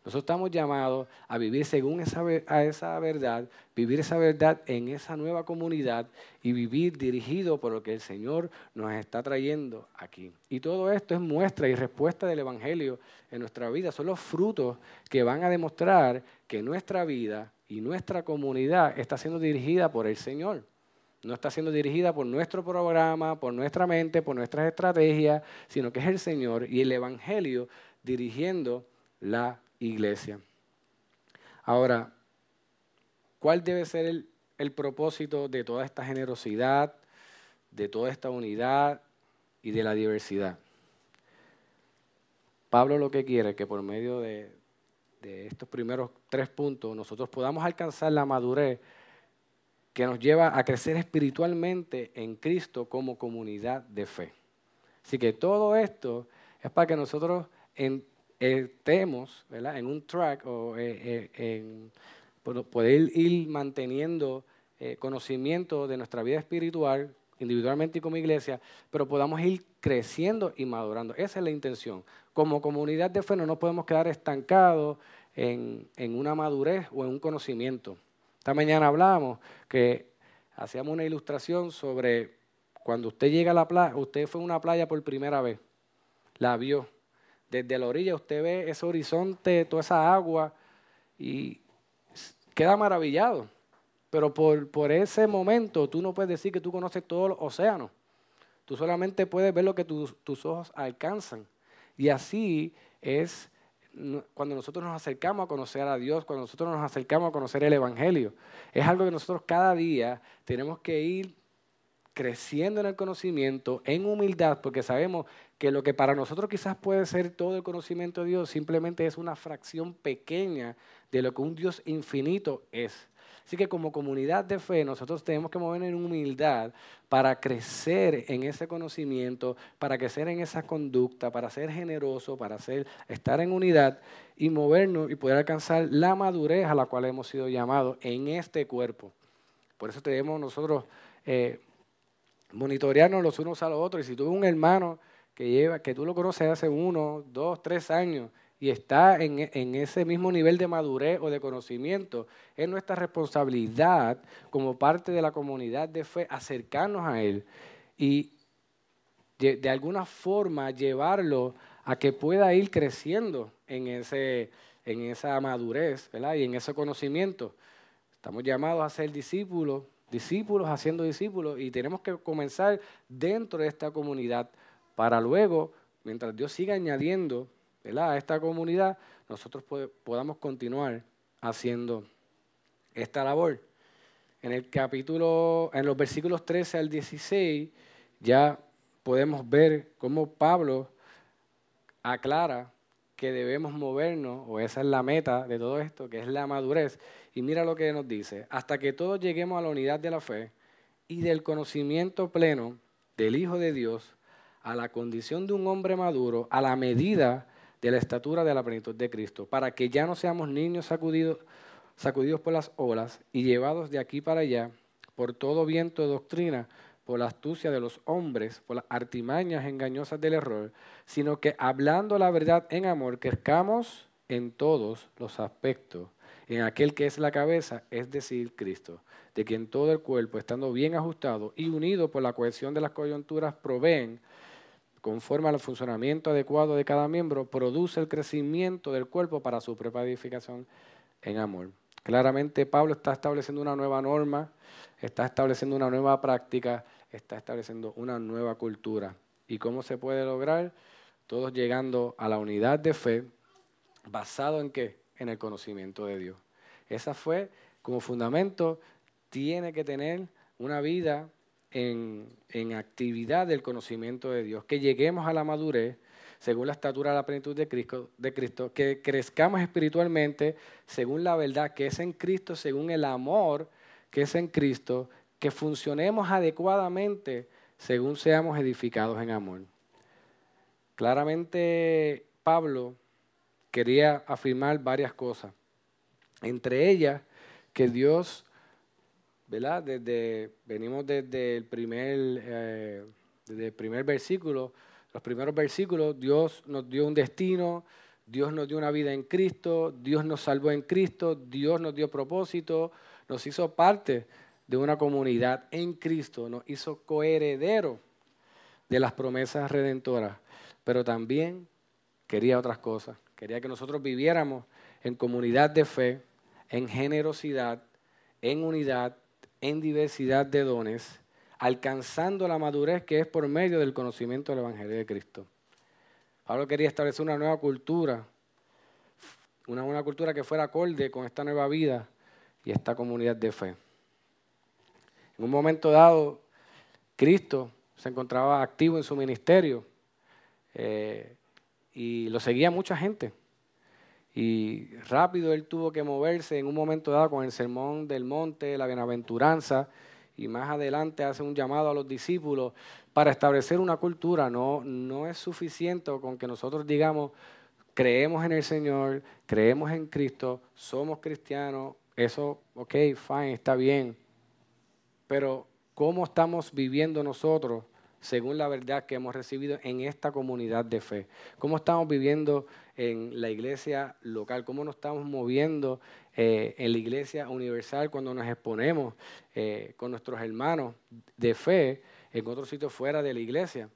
Nosotros estamos llamados a vivir según esa, a esa verdad, vivir esa verdad en esa nueva comunidad y vivir dirigido por lo que el Señor nos está trayendo aquí. Y todo esto es muestra y respuesta del Evangelio en nuestra vida. Son los frutos que van a demostrar que nuestra vida y nuestra comunidad está siendo dirigida por el Señor. No está siendo dirigida por nuestro programa, por nuestra mente, por nuestras estrategias, sino que es el Señor y el Evangelio dirigiendo la iglesia. Ahora, ¿cuál debe ser el, propósito de toda esta generosidad, de toda esta unidad y de la diversidad? Pablo lo que quiere es que por medio de, de estos primeros tres puntos nosotros podamos alcanzar la madurez que nos lleva a crecer espiritualmente en Cristo como comunidad de fe. Así que todo esto es para que nosotros estemos en un track o eh, eh, en poder ir manteniendo eh, conocimiento de nuestra vida espiritual individualmente y como iglesia, pero podamos ir creciendo y madurando. Esa es la intención. Como comunidad de fe no podemos quedar estancados en, en una madurez o en un conocimiento. Esta mañana hablamos que hacíamos una ilustración sobre cuando usted llega a la playa, usted fue a una playa por primera vez, la vio. Desde la orilla usted ve ese horizonte, toda esa agua y queda maravillado. Pero por, por ese momento tú no puedes decir que tú conoces todo el océano. Tú solamente puedes ver lo que tus ojos alcanzan. Y así es cuando nosotros nos acercamos a conocer a Dios, cuando nosotros nos acercamos a conocer el Evangelio. Es algo que nosotros cada día tenemos que ir creciendo en el conocimiento, en humildad, porque sabemos que lo que para nosotros quizás puede ser todo el conocimiento de Dios, simplemente es una fracción pequeña de lo que un Dios infinito es. Así que como comunidad de fe nosotros tenemos que movernos en humildad para crecer en ese conocimiento, para crecer en esa conducta, para ser generoso, para ser, estar en unidad y movernos y poder alcanzar la madurez a la cual hemos sido llamados en este cuerpo. Por eso debemos nosotros eh, monitorearnos los unos a los otros. Y si tú ves un hermano que lleva, que tú lo conoces hace uno, dos, tres años y está en, en, ese mismo nivel de madurez o de conocimiento, es nuestra responsabilidad como parte de la comunidad de fe acercarnos a Él y de, alguna forma llevarlo a que pueda ir creciendo en, ese, en esa madurez y en ese conocimiento. Estamos llamados a ser discípulos, discípulos haciendo discípulos y tenemos que comenzar dentro de esta comunidad para luego, mientras Dios siga añadiendo a esta comunidad, nosotros podamos continuar haciendo esta labor. En el capítulo, en los versículos 13 al 16, ya podemos ver cómo Pablo aclara que debemos movernos, o esa es la meta de todo esto, que es la madurez. Y mira lo que nos dice, hasta que todos lleguemos a la unidad de la fe y del conocimiento pleno del Hijo de Dios, a la condición de un hombre maduro, a la medida de la estatura de la plenitud de Cristo, para que ya no seamos niños sacudidos, sacudidos por las olas y llevados de aquí para allá por todo viento de doctrina, por la astucia de los hombres, por las artimañas engañosas del error, sino que hablando la verdad en amor, crezcamos en todos los aspectos, en aquel que es la cabeza, es decir, Cristo, de quien todo el cuerpo, estando bien ajustado y unido por la cohesión de las coyunturas, proveen conforme al funcionamiento adecuado de cada miembro, produce el crecimiento del cuerpo para su propia en amor. Claramente Pablo está estableciendo una nueva norma, está estableciendo una nueva práctica, está estableciendo una nueva cultura. ¿Y cómo se puede lograr? Todos llegando a la unidad de fe, basado en qué? En el conocimiento de Dios. Esa fue como fundamento, tiene que tener una vida en, actividad del conocimiento de Dios, que lleguemos a la madurez según la estatura de la plenitud de Cristo, de Cristo, que crezcamos espiritualmente según la verdad que es en Cristo, según el amor que es en Cristo, que funcionemos adecuadamente según seamos edificados en amor. Claramente Pablo quería afirmar varias cosas, entre ellas que Dios ¿verdad? Desde, venimos desde el primer, eh, desde el primer versículo, los primeros versículos, Dios nos dio un destino, Dios nos dio una vida en Cristo, Dios nos salvó en Cristo, Dios nos dio propósito, nos hizo parte de una comunidad en Cristo, nos hizo coheredero de las promesas redentoras, pero también quería otras cosas, quería que nosotros viviéramos en comunidad de fe, en generosidad, en unidad, en diversidad de dones, alcanzando la madurez que es por medio del conocimiento del Evangelio de Cristo. Pablo quería establecer una nueva cultura, una, una cultura que fuera acorde con esta nueva vida y esta comunidad de fe. En un momento dado, Cristo se encontraba activo en su ministerio eh, y lo seguía mucha gente. Y rápido él tuvo que moverse en un momento dado con el sermón del monte, la bienaventuranza, y más adelante hace un llamado a los discípulos para establecer una cultura. No, no es suficiente con que nosotros digamos, creemos en el Señor, creemos en Cristo, somos cristianos, eso, ok, fine, está bien. Pero ¿cómo estamos viviendo nosotros según la verdad que hemos recibido en esta comunidad de fe? ¿Cómo estamos viviendo en la iglesia local, cómo nos estamos moviendo eh, en la iglesia universal cuando nos exponemos eh, con nuestros hermanos de fe en otro sitio fuera de la iglesia.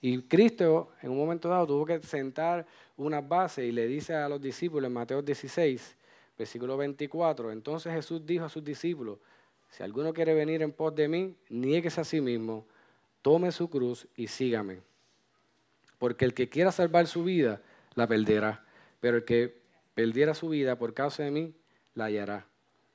Y Cristo en un momento dado tuvo que sentar una base y le dice a los discípulos en Mateo 16, versículo 24, entonces Jesús dijo a sus discípulos, si alguno quiere venir en pos de mí, nieguese a sí mismo, tome su cruz y sígame. Porque el que quiera salvar su vida, la perderá. Pero el que perdiera su vida por causa de mí, la hallará.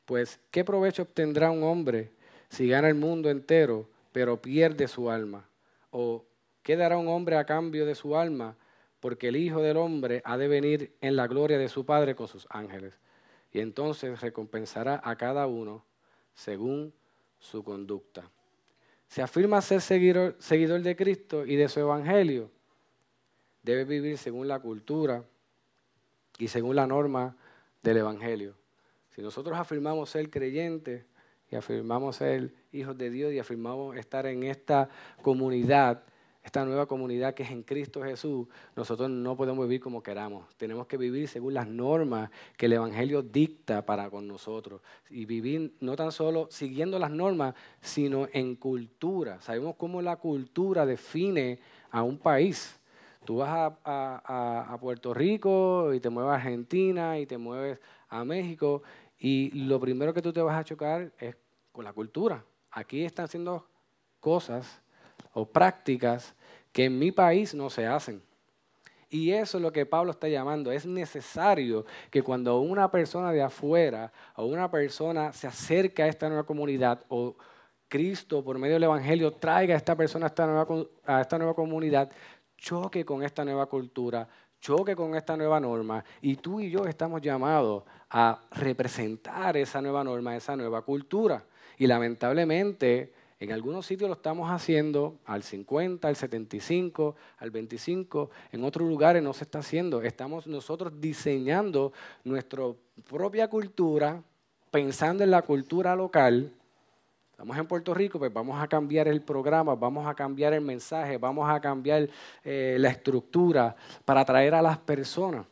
Pues, ¿qué provecho obtendrá un hombre si gana el mundo entero, pero pierde su alma? ¿O qué dará un hombre a cambio de su alma? Porque el Hijo del Hombre ha de venir en la gloria de su Padre con sus ángeles. Y entonces recompensará a cada uno según su conducta. Se afirma ser seguidor, seguidor de Cristo y de su Evangelio debe vivir según la cultura y según la norma del Evangelio. Si nosotros afirmamos ser creyentes y afirmamos ser hijos de Dios y afirmamos estar en esta comunidad, esta nueva comunidad que es en Cristo Jesús, nosotros no podemos vivir como queramos. Tenemos que vivir según las normas que el Evangelio dicta para con nosotros. Y vivir no tan solo siguiendo las normas, sino en cultura. Sabemos cómo la cultura define a un país. Tú vas a, a Puerto Rico y te mueves a Argentina y te mueves a México y lo primero que tú te vas a chocar es con la cultura. Aquí están haciendo cosas o prácticas que en mi país no se hacen. Y eso es lo que Pablo está llamando. Es necesario que cuando una persona de afuera o una persona se acerca a esta nueva comunidad o Cristo por medio del Evangelio traiga a esta persona a esta nueva, a esta nueva comunidad, choque con esta nueva cultura, choque con esta nueva norma. Y tú y yo estamos llamados a representar esa nueva norma, esa nueva cultura. Y lamentablemente en algunos sitios lo estamos haciendo al 50, al 75, al 25. En otros lugares no se está haciendo. Estamos nosotros diseñando nuestra propia cultura, pensando en la cultura local. Estamos en Puerto Rico, pues vamos a cambiar el programa, vamos a cambiar el mensaje, vamos a cambiar eh, la estructura para atraer a las personas.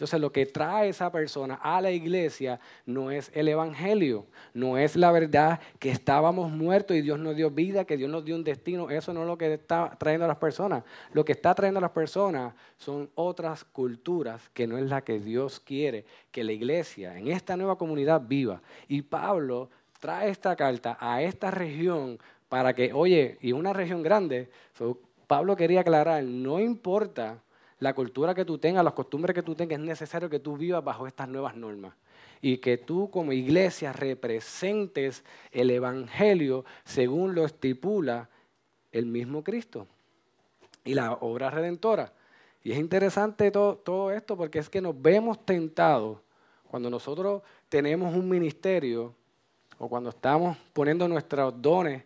Entonces lo que trae esa persona a la iglesia no es el Evangelio, no es la verdad que estábamos muertos y Dios nos dio vida, que Dios nos dio un destino. Eso no es lo que está trayendo a las personas. Lo que está trayendo a las personas son otras culturas que no es la que Dios quiere que la iglesia en esta nueva comunidad viva. Y Pablo trae esta carta a esta región para que, oye, y una región grande, Pablo quería aclarar, no importa la cultura que tú tengas, las costumbres que tú tengas, es necesario que tú vivas bajo estas nuevas normas. Y que tú como iglesia representes el Evangelio según lo estipula el mismo Cristo y la obra redentora. Y es interesante todo, todo esto porque es que nos vemos tentados cuando nosotros tenemos un ministerio o cuando estamos poniendo nuestros dones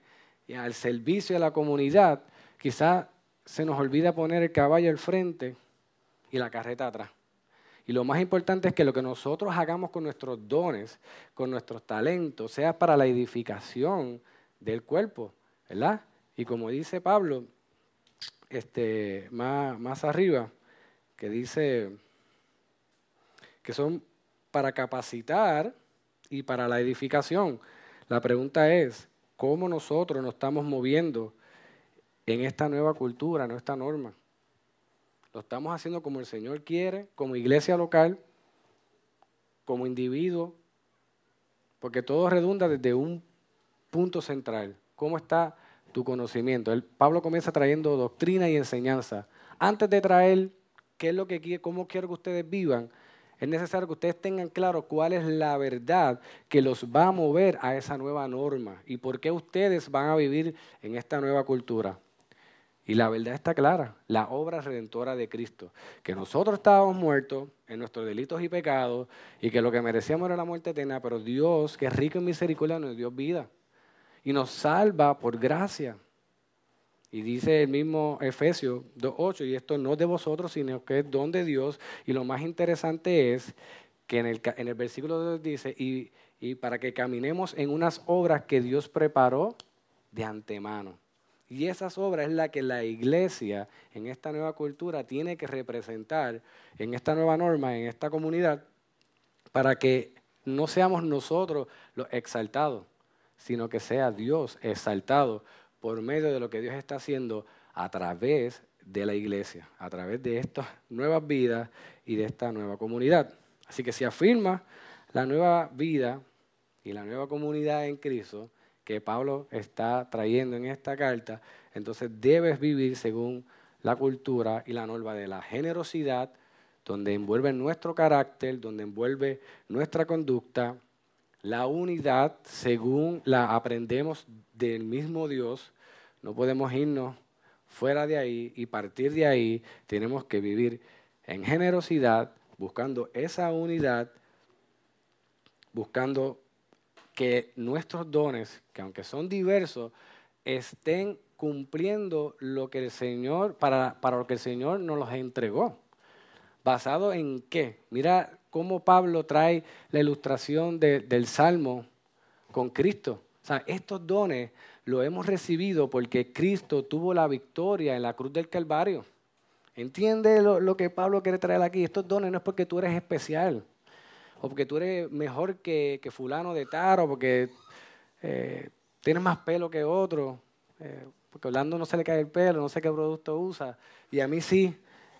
al servicio de la comunidad, quizás se nos olvida poner el caballo al frente y la carreta atrás. Y lo más importante es que lo que nosotros hagamos con nuestros dones, con nuestros talentos, sea para la edificación del cuerpo, ¿verdad? Y como dice Pablo, este, más, más arriba, que dice que son para capacitar y para la edificación. La pregunta es, ¿cómo nosotros nos estamos moviendo en esta nueva cultura, en esta norma? Lo estamos haciendo como el Señor quiere, como iglesia local, como individuo, porque todo redunda desde un punto central. ¿Cómo está tu conocimiento? El, Pablo comienza trayendo doctrina y enseñanza. Antes de traer qué es lo que quiere, cómo quiero que ustedes vivan, es necesario que ustedes tengan claro cuál es la verdad que los va a mover a esa nueva norma y por qué ustedes van a vivir en esta nueva cultura. Y la verdad está clara, la obra redentora de Cristo, que nosotros estábamos muertos en nuestros delitos y pecados y que lo que merecíamos era la muerte eterna, pero Dios, que es rico en misericordia, nos dio vida y nos salva por gracia. Y dice el mismo Efesios 2.8, y esto no es de vosotros, sino que es don de Dios. Y lo más interesante es que en el, en el versículo 2 dice, y, y para que caminemos en unas obras que Dios preparó de antemano. Y esas obras es la que la iglesia en esta nueva cultura tiene que representar en esta nueva norma, en esta comunidad, para que no seamos nosotros los exaltados, sino que sea Dios exaltado por medio de lo que Dios está haciendo a través de la iglesia, a través de estas nuevas vidas y de esta nueva comunidad. Así que si afirma la nueva vida y la nueva comunidad en Cristo, que Pablo está trayendo en esta carta, entonces debes vivir según la cultura y la norma de la generosidad, donde envuelve nuestro carácter, donde envuelve nuestra conducta, la unidad según la aprendemos del mismo Dios. No podemos irnos fuera de ahí y partir de ahí. Tenemos que vivir en generosidad, buscando esa unidad, buscando que nuestros dones, que aunque son diversos, estén cumpliendo lo que el Señor, para, para lo que el Señor nos los entregó. ¿Basado en qué? Mira cómo Pablo trae la ilustración del Salmo con Cristo. O sea, estos dones los hemos recibido porque Cristo tuvo la victoria en la cruz del Calvario. ¿Entiende lo, que Pablo quiere traer aquí? Estos dones no es porque tú eres especial, o porque tú eres mejor que, fulano de taro, porque eh, tienes más pelo que otro, eh, porque Orlando no se le cae el pelo, no sé qué producto usa, y a mí sí.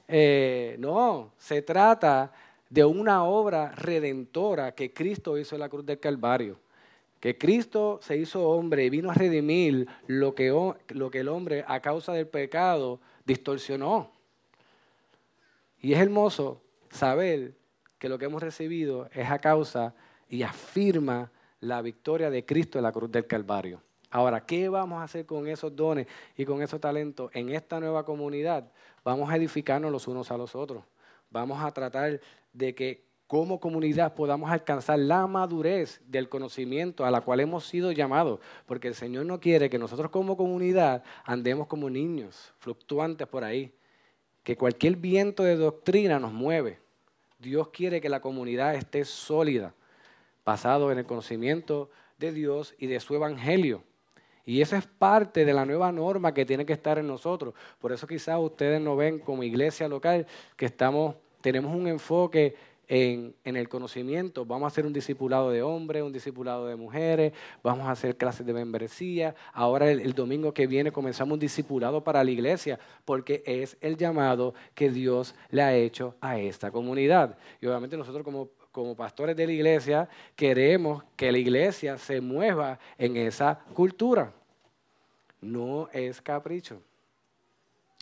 Eh, no, se trata de una obra redentora que Cristo hizo en la cruz del Calvario. Que Cristo se hizo hombre y vino a redimir lo que, lo que el hombre a causa del pecado distorsionó. Y es hermoso saber que lo que hemos recibido es a causa y afirma la victoria de Cristo en la cruz del Calvario. Ahora, ¿qué vamos a hacer con esos dones y con esos talentos en esta nueva comunidad? Vamos a edificarnos los unos a los otros. Vamos a tratar de que como comunidad podamos alcanzar la madurez del conocimiento a la cual hemos sido llamados, porque el Señor no quiere que nosotros como comunidad andemos como niños fluctuantes por ahí, que cualquier viento de doctrina nos mueve. Dios quiere que la comunidad esté sólida, basado en el conocimiento de Dios y de su evangelio. Y esa es parte de la nueva norma que tiene que estar en nosotros. Por eso quizás ustedes no ven como iglesia local que estamos, tenemos un enfoque en, el conocimiento. Vamos a hacer un discipulado de hombres, un discipulado de mujeres, vamos a hacer clases de membresía. Ahora el, domingo que viene comenzamos un discipulado para la iglesia, porque es el llamado que Dios le ha hecho a esta comunidad. Y obviamente nosotros como como pastores de la iglesia, queremos que la iglesia se mueva en esa cultura. No es capricho.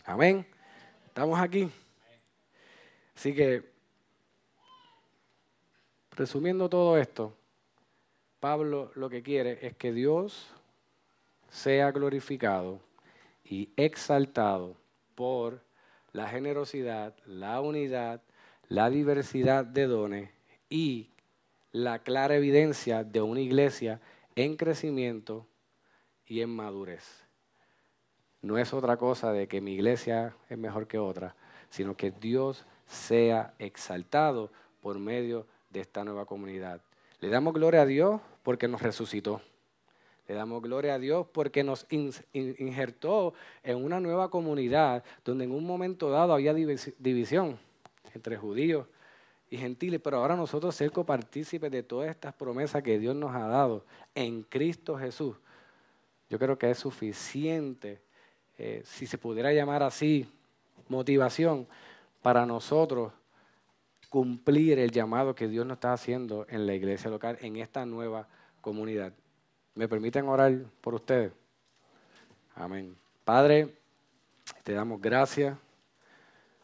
Amén. Estamos aquí. Así que, resumiendo todo esto, Pablo lo que quiere es que Dios sea glorificado y exaltado por la generosidad, la unidad, la diversidad de dones y la clara evidencia de una iglesia en crecimiento y en madurez. No es otra cosa de que mi iglesia es mejor que otra, sino que Dios sea exaltado por medio de esta nueva comunidad. Le damos gloria a Dios porque nos resucitó. Le damos gloria a Dios porque nos injertó en una nueva comunidad donde en un momento dado había división entre judíos y gentiles, pero ahora nosotros ser copartícipes de todas estas promesas que Dios nos ha dado en Cristo Jesús, yo creo que es suficiente, eh, si se pudiera llamar así, motivación para nosotros cumplir el llamado que Dios nos está haciendo en la iglesia local, en esta nueva comunidad. ¿Me permiten orar por ustedes? Amén. Padre, te damos gracias